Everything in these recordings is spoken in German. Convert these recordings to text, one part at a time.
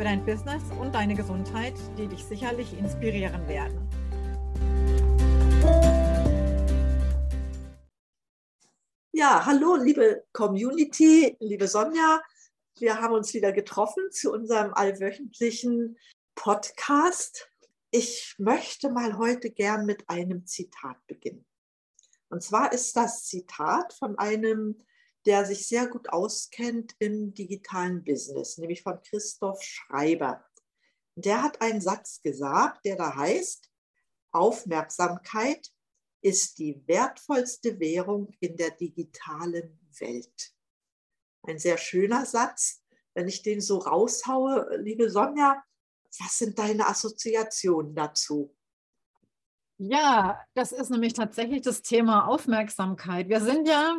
für dein Business und deine Gesundheit, die dich sicherlich inspirieren werden. Ja, hallo, liebe Community, liebe Sonja. Wir haben uns wieder getroffen zu unserem allwöchentlichen Podcast. Ich möchte mal heute gern mit einem Zitat beginnen. Und zwar ist das Zitat von einem, der sich sehr gut auskennt im digitalen Business, nämlich von Christoph Schreiber. Der hat einen Satz gesagt, der da heißt, Aufmerksamkeit ist die wertvollste Währung in der digitalen Welt. Ein sehr schöner Satz. Wenn ich den so raushaue, liebe Sonja, was sind deine Assoziationen dazu? Ja, das ist nämlich tatsächlich das Thema Aufmerksamkeit. Wir sind ja,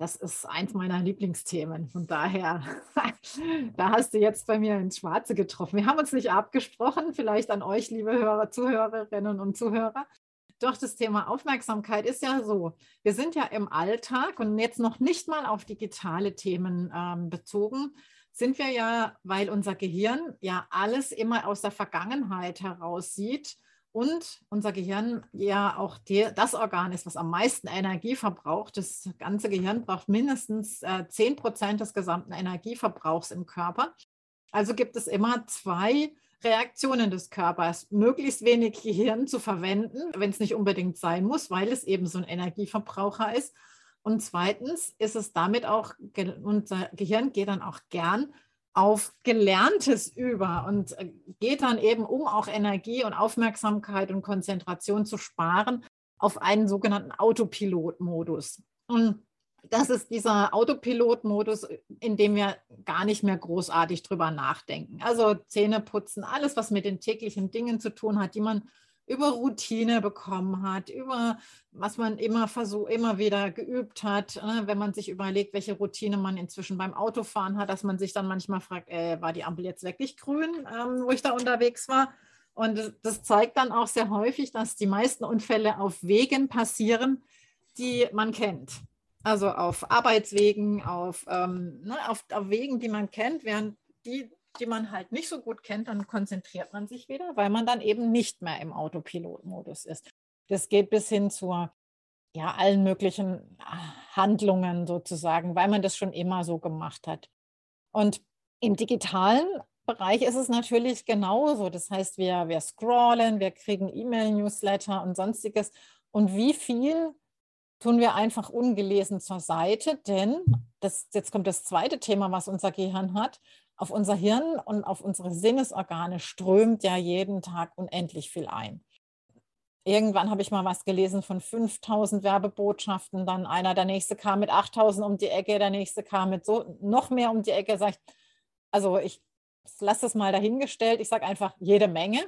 das ist eins meiner Lieblingsthemen. Von daher, da hast du jetzt bei mir ins Schwarze getroffen. Wir haben uns nicht abgesprochen, vielleicht an euch, liebe Hörer, Zuhörerinnen und Zuhörer. Doch das Thema Aufmerksamkeit ist ja so. Wir sind ja im Alltag und jetzt noch nicht mal auf digitale Themen ähm, bezogen, sind wir ja, weil unser Gehirn ja alles immer aus der Vergangenheit heraus sieht und unser Gehirn ja auch die, das Organ ist, was am meisten Energie verbraucht. Das ganze Gehirn braucht mindestens äh, 10 Prozent des gesamten Energieverbrauchs im Körper. Also gibt es immer zwei Reaktionen des Körpers, möglichst wenig Gehirn zu verwenden, wenn es nicht unbedingt sein muss, weil es eben so ein Energieverbraucher ist. Und zweitens ist es damit auch, unser Gehirn geht dann auch gern auf Gelerntes über und äh, geht dann eben, um auch Energie und Aufmerksamkeit und Konzentration zu sparen, auf einen sogenannten Autopilot-Modus. Und das ist dieser Autopilot-Modus, in dem wir gar nicht mehr großartig drüber nachdenken. Also Zähne putzen, alles, was mit den täglichen Dingen zu tun hat, die man über Routine bekommen hat, über was man immer versucht, immer wieder geübt hat, ne? wenn man sich überlegt, welche Routine man inzwischen beim Autofahren hat, dass man sich dann manchmal fragt, äh, war die Ampel jetzt wirklich grün, ähm, wo ich da unterwegs war? Und das zeigt dann auch sehr häufig, dass die meisten Unfälle auf Wegen passieren, die man kennt. Also auf Arbeitswegen, auf, ähm, ne, auf, auf Wegen, die man kennt, während die, die man halt nicht so gut kennt, dann konzentriert man sich wieder, weil man dann eben nicht mehr im Autopilotmodus ist. Das geht bis hin zu ja, allen möglichen Handlungen sozusagen, weil man das schon immer so gemacht hat. Und im digitalen Bereich ist es natürlich genauso. Das heißt, wir, wir scrollen, wir kriegen E-Mail-Newsletter und sonstiges. Und wie viel tun wir einfach ungelesen zur Seite, denn das, jetzt kommt das zweite Thema, was unser Gehirn hat. Auf unser Hirn und auf unsere Sinnesorgane strömt ja jeden Tag unendlich viel ein. Irgendwann habe ich mal was gelesen von 5000 Werbebotschaften, dann einer, der nächste kam mit 8000 um die Ecke, der nächste kam mit so noch mehr um die Ecke. Sag ich, also ich lasse das mal dahingestellt, ich sage einfach jede Menge.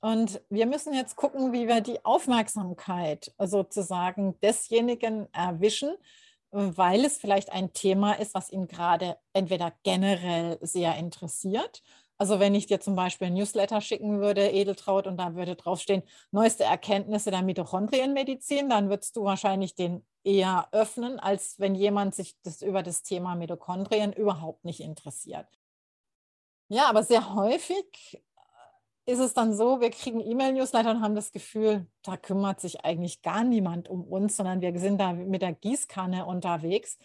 Und wir müssen jetzt gucken, wie wir die Aufmerksamkeit sozusagen desjenigen erwischen, weil es vielleicht ein Thema ist, was ihn gerade entweder generell sehr interessiert. Also wenn ich dir zum Beispiel ein Newsletter schicken würde, Edeltraut, und da würde draufstehen, neueste Erkenntnisse der Mitochondrienmedizin, dann würdest du wahrscheinlich den eher öffnen, als wenn jemand sich das über das Thema Mitochondrien überhaupt nicht interessiert. Ja, aber sehr häufig ist es dann so, wir kriegen E-Mail-Newsletter und haben das Gefühl, da kümmert sich eigentlich gar niemand um uns, sondern wir sind da mit der Gießkanne unterwegs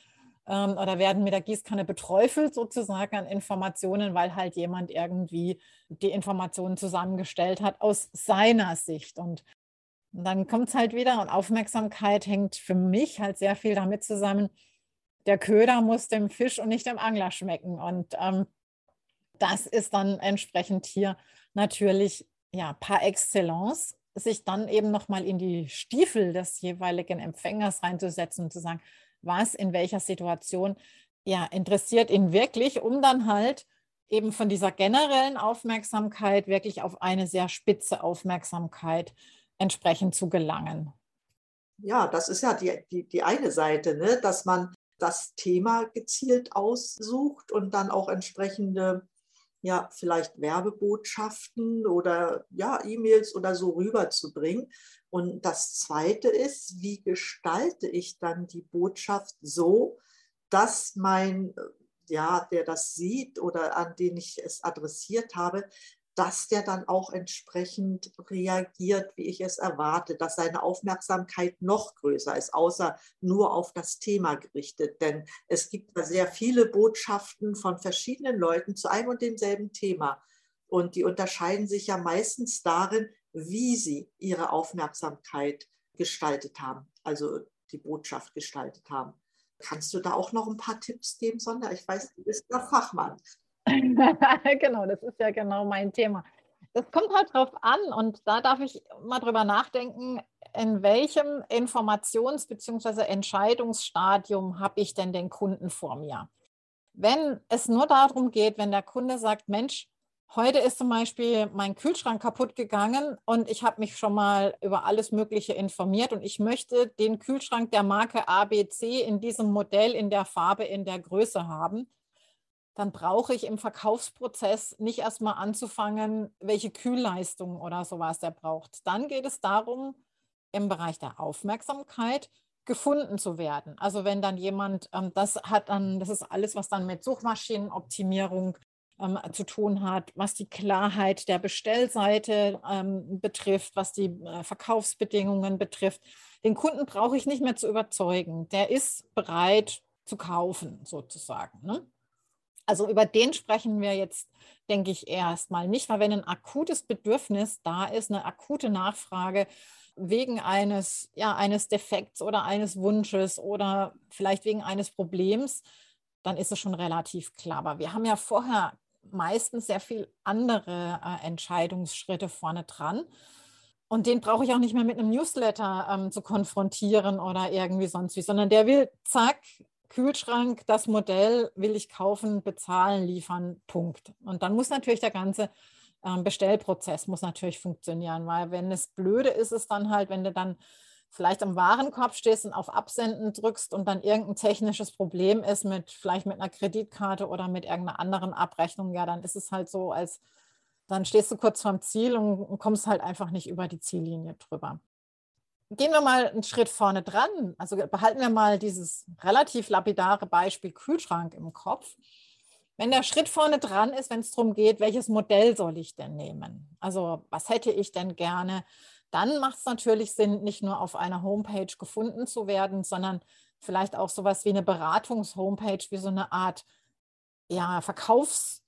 ähm, oder werden mit der Gießkanne beträufelt sozusagen an Informationen, weil halt jemand irgendwie die Informationen zusammengestellt hat aus seiner Sicht. Und dann kommt es halt wieder und Aufmerksamkeit hängt für mich halt sehr viel damit zusammen, der Köder muss dem Fisch und nicht dem Angler schmecken. Und ähm, das ist dann entsprechend hier natürlich ja par excellence, sich dann eben nochmal in die Stiefel des jeweiligen Empfängers reinzusetzen und zu sagen, was in welcher Situation ja interessiert ihn wirklich, um dann halt eben von dieser generellen Aufmerksamkeit wirklich auf eine sehr spitze Aufmerksamkeit entsprechend zu gelangen. Ja, das ist ja die, die, die eine Seite, ne? dass man das Thema gezielt aussucht und dann auch entsprechende, ja, vielleicht Werbebotschaften oder ja, E-Mails oder so rüberzubringen. Und das zweite ist, wie gestalte ich dann die Botschaft so, dass mein, ja, der das sieht oder an den ich es adressiert habe, dass der dann auch entsprechend reagiert, wie ich es erwarte, dass seine Aufmerksamkeit noch größer ist, außer nur auf das Thema gerichtet. Denn es gibt da sehr viele Botschaften von verschiedenen Leuten zu einem und demselben Thema. Und die unterscheiden sich ja meistens darin, wie sie ihre Aufmerksamkeit gestaltet haben, also die Botschaft gestaltet haben. Kannst du da auch noch ein paar Tipps geben, Sonja? Ich weiß, du bist der Fachmann. genau, das ist ja genau mein Thema. Das kommt halt drauf an und da darf ich mal drüber nachdenken, in welchem Informations- bzw. Entscheidungsstadium habe ich denn den Kunden vor mir? Wenn es nur darum geht, wenn der Kunde sagt, Mensch, heute ist zum Beispiel mein Kühlschrank kaputt gegangen und ich habe mich schon mal über alles Mögliche informiert und ich möchte den Kühlschrank der Marke ABC in diesem Modell, in der Farbe, in der Größe haben dann brauche ich im Verkaufsprozess nicht erstmal anzufangen, welche Kühlleistung oder sowas der braucht. Dann geht es darum, im Bereich der Aufmerksamkeit gefunden zu werden. Also wenn dann jemand, ähm, das hat dann, das ist alles, was dann mit Suchmaschinenoptimierung ähm, zu tun hat, was die Klarheit der Bestellseite ähm, betrifft, was die äh, Verkaufsbedingungen betrifft. Den Kunden brauche ich nicht mehr zu überzeugen. Der ist bereit zu kaufen, sozusagen. Ne? Also über den sprechen wir jetzt, denke ich, erstmal nicht, weil wenn ein akutes Bedürfnis da ist, eine akute Nachfrage wegen eines, ja, eines Defekts oder eines Wunsches oder vielleicht wegen eines Problems, dann ist es schon relativ klar. Aber wir haben ja vorher meistens sehr viel andere äh, Entscheidungsschritte vorne dran. Und den brauche ich auch nicht mehr mit einem Newsletter ähm, zu konfrontieren oder irgendwie sonst wie, sondern der will, zack, Kühlschrank, das Modell will ich kaufen, bezahlen, liefern, Punkt. Und dann muss natürlich der ganze ähm, Bestellprozess muss natürlich funktionieren, weil wenn es blöde ist, ist dann halt, wenn du dann vielleicht am Warenkorb stehst und auf Absenden drückst und dann irgendein technisches Problem ist mit vielleicht mit einer Kreditkarte oder mit irgendeiner anderen Abrechnung, ja, dann ist es halt so, als dann stehst du kurz vorm Ziel und kommst halt einfach nicht über die Ziellinie drüber gehen wir mal einen Schritt vorne dran. Also behalten wir mal dieses relativ lapidare Beispiel Kühlschrank im Kopf. Wenn der Schritt vorne dran ist, wenn es darum geht, welches Modell soll ich denn nehmen? Also was hätte ich denn gerne? Dann macht es natürlich Sinn, nicht nur auf einer Homepage gefunden zu werden, sondern vielleicht auch sowas wie eine Beratungs-Homepage, wie so eine Art ja, Verkaufs-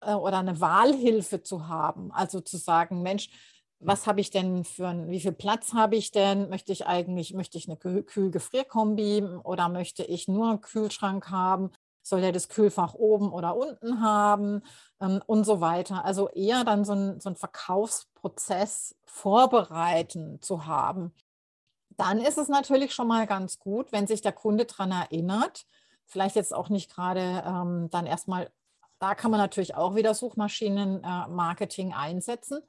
äh, oder eine Wahlhilfe zu haben. Also zu sagen, Mensch, was habe ich denn für ein, wie viel Platz habe ich denn? Möchte ich eigentlich, möchte ich eine Kühl-Gefrierkombi oder möchte ich nur einen Kühlschrank haben? Soll der das Kühlfach oben oder unten haben ähm, und so weiter. Also eher dann so ein, so ein Verkaufsprozess vorbereiten zu haben. Dann ist es natürlich schon mal ganz gut, wenn sich der Kunde daran erinnert, vielleicht jetzt auch nicht gerade ähm, dann erstmal, da kann man natürlich auch wieder Suchmaschinenmarketing äh, einsetzen,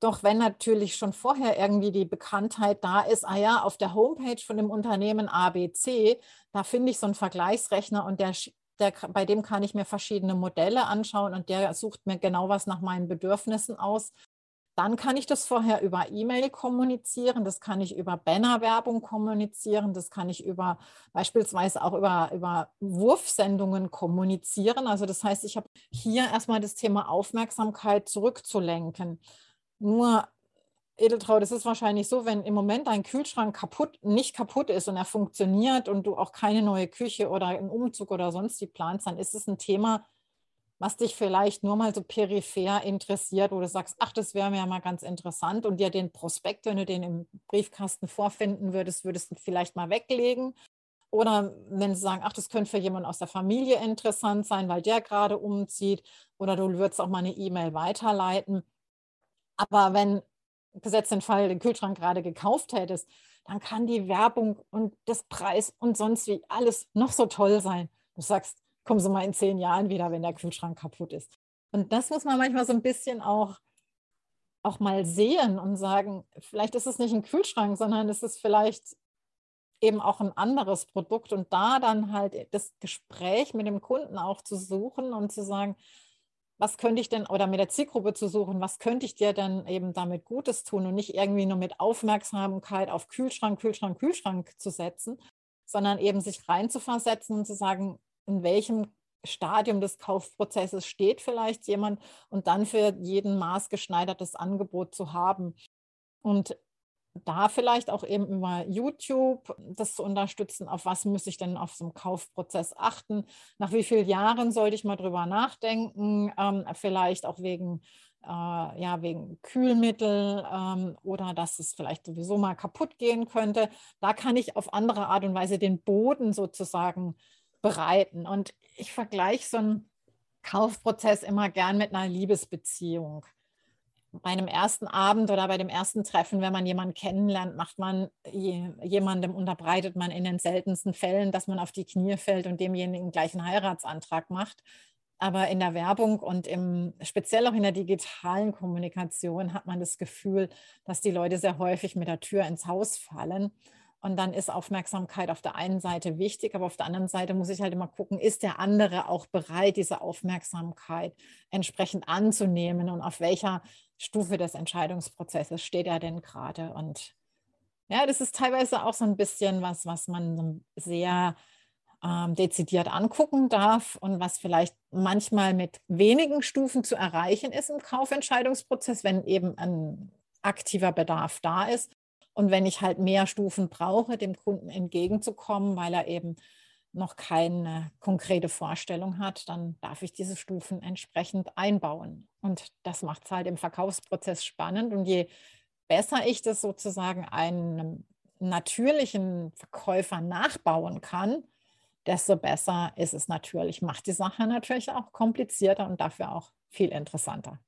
doch wenn natürlich schon vorher irgendwie die Bekanntheit da ist, ah ja, auf der Homepage von dem Unternehmen ABC, da finde ich so einen Vergleichsrechner und der, der, bei dem kann ich mir verschiedene Modelle anschauen und der sucht mir genau was nach meinen Bedürfnissen aus. Dann kann ich das vorher über E-Mail kommunizieren, das kann ich über Bannerwerbung kommunizieren, das kann ich über beispielsweise auch über, über Wurfsendungen kommunizieren. Also das heißt, ich habe hier erstmal das Thema Aufmerksamkeit zurückzulenken. Nur, Edeltraut, es ist wahrscheinlich so, wenn im Moment dein Kühlschrank kaputt, nicht kaputt ist und er funktioniert und du auch keine neue Küche oder einen Umzug oder sonst die planst, dann ist es ein Thema, was dich vielleicht nur mal so peripher interessiert, wo du sagst, ach, das wäre mir ja mal ganz interessant und dir den Prospekt, wenn du den im Briefkasten vorfinden würdest, würdest du vielleicht mal weglegen. Oder wenn sie sagen, ach, das könnte für jemanden aus der Familie interessant sein, weil der gerade umzieht. Oder du würdest auch mal eine E-Mail weiterleiten. Aber wenn, gesetzt den Fall, den Kühlschrank gerade gekauft hättest, dann kann die Werbung und das Preis und sonst wie alles noch so toll sein. Du sagst, kommen Sie mal in zehn Jahren wieder, wenn der Kühlschrank kaputt ist. Und das muss man manchmal so ein bisschen auch, auch mal sehen und sagen, vielleicht ist es nicht ein Kühlschrank, sondern es ist vielleicht eben auch ein anderes Produkt und da dann halt das Gespräch mit dem Kunden auch zu suchen und zu sagen, was könnte ich denn, oder mit der Zielgruppe zu suchen, was könnte ich dir denn eben damit Gutes tun und nicht irgendwie nur mit Aufmerksamkeit auf Kühlschrank, Kühlschrank, Kühlschrank zu setzen, sondern eben sich reinzuversetzen und zu sagen, in welchem Stadium des Kaufprozesses steht vielleicht jemand und dann für jeden maßgeschneidertes Angebot zu haben. Und da vielleicht auch eben über YouTube das zu unterstützen, auf was muss ich denn auf so einem Kaufprozess achten, nach wie vielen Jahren sollte ich mal drüber nachdenken, ähm, vielleicht auch wegen, äh, ja, wegen Kühlmittel ähm, oder dass es vielleicht sowieso mal kaputt gehen könnte. Da kann ich auf andere Art und Weise den Boden sozusagen bereiten. Und ich vergleiche so einen Kaufprozess immer gern mit einer Liebesbeziehung bei einem ersten Abend oder bei dem ersten Treffen, wenn man jemanden kennenlernt, macht man jemandem, unterbreitet man in den seltensten Fällen, dass man auf die Knie fällt und demjenigen gleich einen Heiratsantrag macht. Aber in der Werbung und im, speziell auch in der digitalen Kommunikation hat man das Gefühl, dass die Leute sehr häufig mit der Tür ins Haus fallen. Und dann ist Aufmerksamkeit auf der einen Seite wichtig, aber auf der anderen Seite muss ich halt immer gucken, ist der andere auch bereit, diese Aufmerksamkeit entsprechend anzunehmen und auf welcher Stufe des Entscheidungsprozesses steht er denn gerade? Und ja, das ist teilweise auch so ein bisschen was, was man sehr ähm, dezidiert angucken darf und was vielleicht manchmal mit wenigen Stufen zu erreichen ist im Kaufentscheidungsprozess, wenn eben ein aktiver Bedarf da ist. Und wenn ich halt mehr Stufen brauche, dem Kunden entgegenzukommen, weil er eben noch keine konkrete Vorstellung hat, dann darf ich diese Stufen entsprechend einbauen. Und das macht es halt im Verkaufsprozess spannend. Und je besser ich das sozusagen einem natürlichen Verkäufer nachbauen kann, desto besser ist es natürlich. Macht die Sache natürlich auch komplizierter und dafür auch viel interessanter.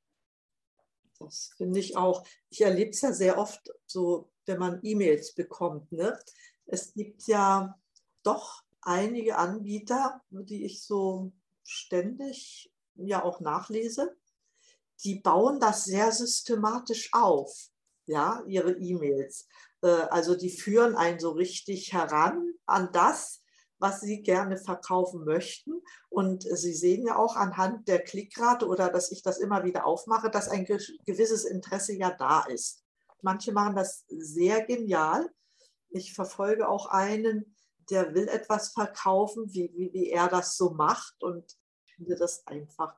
Das finde ich auch. Ich erlebe es ja sehr oft so, wenn man E-Mails bekommt. Ne? Es gibt ja doch einige Anbieter, die ich so ständig ja auch nachlese, die bauen das sehr systematisch auf, ja, ihre E-Mails. Äh, also die führen einen so richtig heran an das, was sie gerne verkaufen möchten. Und Sie sehen ja auch anhand der Klickrate oder dass ich das immer wieder aufmache, dass ein gewisses Interesse ja da ist. Manche machen das sehr genial. Ich verfolge auch einen, der will etwas verkaufen, wie, wie, wie er das so macht. Und ich finde das einfach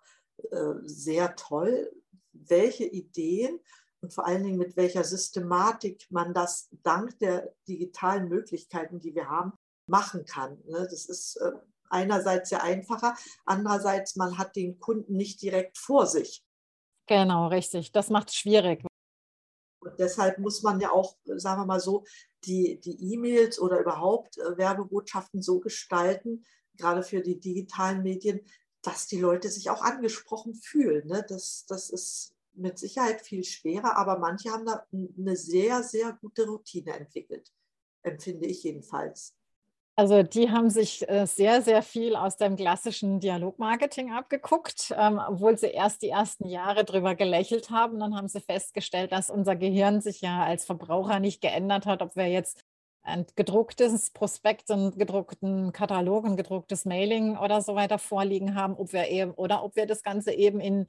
äh, sehr toll, welche Ideen und vor allen Dingen mit welcher Systematik man das dank der digitalen Möglichkeiten, die wir haben, machen kann. Ne? Das ist äh, einerseits sehr einfacher, andererseits man hat den Kunden nicht direkt vor sich. Genau, richtig. Das macht es schwierig. Und deshalb muss man ja auch, sagen wir mal so, die, die E-Mails oder überhaupt äh, Werbebotschaften so gestalten, gerade für die digitalen Medien, dass die Leute sich auch angesprochen fühlen. Ne? Das, das ist mit Sicherheit viel schwerer, aber manche haben da eine sehr, sehr gute Routine entwickelt, empfinde ich jedenfalls. Also die haben sich äh, sehr, sehr viel aus dem klassischen Dialogmarketing abgeguckt, ähm, obwohl sie erst die ersten Jahre drüber gelächelt haben. Dann haben sie festgestellt, dass unser Gehirn sich ja als Verbraucher nicht geändert hat, ob wir jetzt ein gedrucktes Prospekt, einen gedruckten Katalog, ein gedrucktes Mailing oder so weiter vorliegen haben, ob wir eben oder ob wir das Ganze eben in,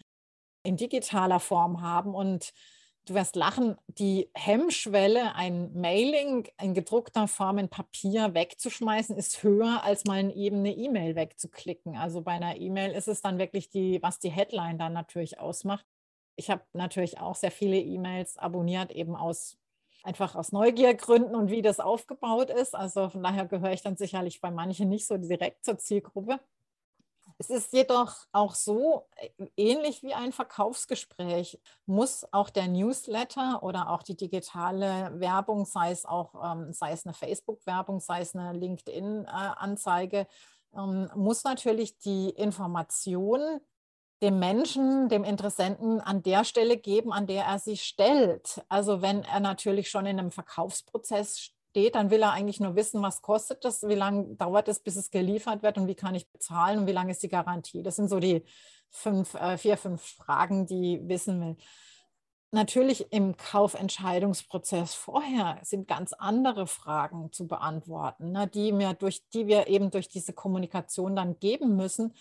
in digitaler Form haben. Und du wirst lachen, die Hemmschwelle, ein Mailing in gedruckter Form in Papier wegzuschmeißen, ist höher, als mal eben eine E-Mail wegzuklicken. Also bei einer E-Mail ist es dann wirklich die, was die Headline dann natürlich ausmacht. Ich habe natürlich auch sehr viele E-Mails abonniert, eben aus einfach aus Neugiergründen und wie das aufgebaut ist. Also von daher gehöre ich dann sicherlich bei manchen nicht so direkt zur Zielgruppe. Es ist jedoch auch so, äh, ähnlich wie ein Verkaufsgespräch, muss auch der Newsletter oder auch die digitale Werbung, sei es auch, ähm, sei es eine Facebook-Werbung, sei es eine LinkedIn-Anzeige, ähm, muss natürlich die Information dem Menschen, dem Interessenten an der Stelle geben, an der er sie stellt. Also wenn er natürlich schon in einem Verkaufsprozess steht, dann will er eigentlich nur wissen, was kostet das, wie lange dauert es, bis es geliefert wird und wie kann ich bezahlen und wie lange ist die Garantie. Das sind so die fünf, äh, vier, fünf Fragen, die wissen will. Natürlich im Kaufentscheidungsprozess vorher sind ganz andere Fragen zu beantworten, ne, die, mir durch, die wir eben durch diese Kommunikation dann geben müssen,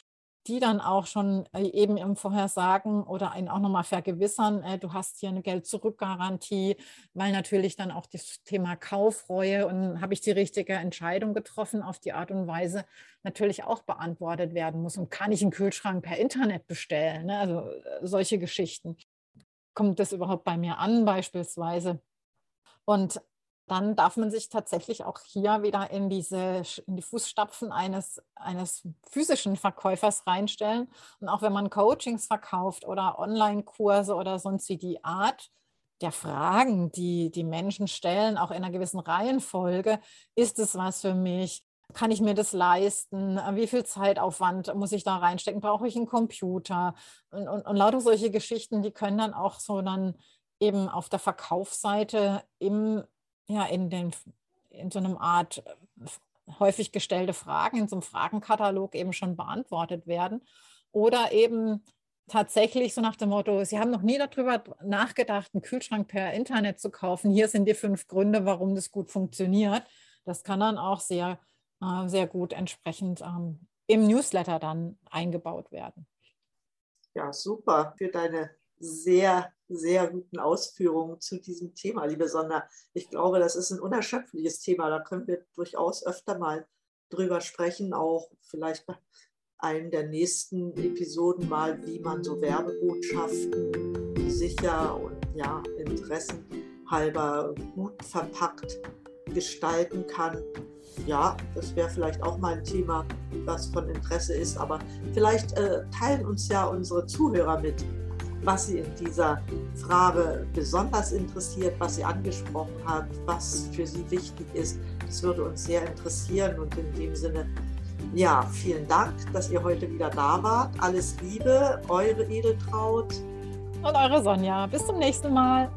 die dann auch schon äh, eben im Vorhersagen oder einen auch nochmal vergewissern, äh, du hast hier eine Geld-Zurück-Garantie, weil natürlich dann auch das Thema Kaufreue und habe ich die richtige Entscheidung getroffen auf die Art und Weise natürlich auch beantwortet werden muss. Und kann ich einen Kühlschrank per Internet bestellen? Ne? Also äh, solche Geschichten. Kommt das überhaupt bei mir an beispielsweise? Und dann darf man sich tatsächlich auch hier wieder in, diese, in die Fußstapfen eines, eines physischen Verkäufers reinstellen. Und auch wenn man Coachings verkauft oder Online-Kurse oder sonst wie die Art der Fragen, die die Menschen stellen, auch in einer gewissen Reihenfolge, ist es was für mich? Kann ich mir das leisten? Wie viel Zeitaufwand muss ich da reinstecken? Brauche ich einen Computer? Und, und, und lauter solche Geschichten, die können dann auch so dann eben auf der Verkaufsseite im ja, in, den, in so einem Art äh, häufig gestellte Fragen, in so einem Fragenkatalog eben schon beantwortet werden. Oder eben tatsächlich so nach dem Motto, Sie haben noch nie darüber nachgedacht, einen Kühlschrank per Internet zu kaufen. Hier sind die fünf Gründe, warum das gut funktioniert. Das kann dann auch sehr, äh, sehr gut entsprechend ähm, im Newsletter dann eingebaut werden. Ja, super für deine sehr, sehr guten Ausführungen zu diesem Thema, liebe Sonder. Ich glaube, das ist ein unerschöpfliches Thema. Da können wir durchaus öfter mal drüber sprechen, auch vielleicht bei einem der nächsten Episoden mal, wie man so Werbebotschaften sicher und ja, interessenhalber gut verpackt gestalten kann. Ja, das wäre vielleicht auch mal ein Thema, was von Interesse ist. Aber vielleicht äh, teilen uns ja unsere Zuhörer mit, was Sie in dieser Frage besonders interessiert, was Sie angesprochen hat, was für Sie wichtig ist. Das würde uns sehr interessieren und in dem Sinne, ja, vielen Dank, dass ihr heute wieder da wart. Alles Liebe, eure Edeltraut. Und eure Sonja. Bis zum nächsten Mal.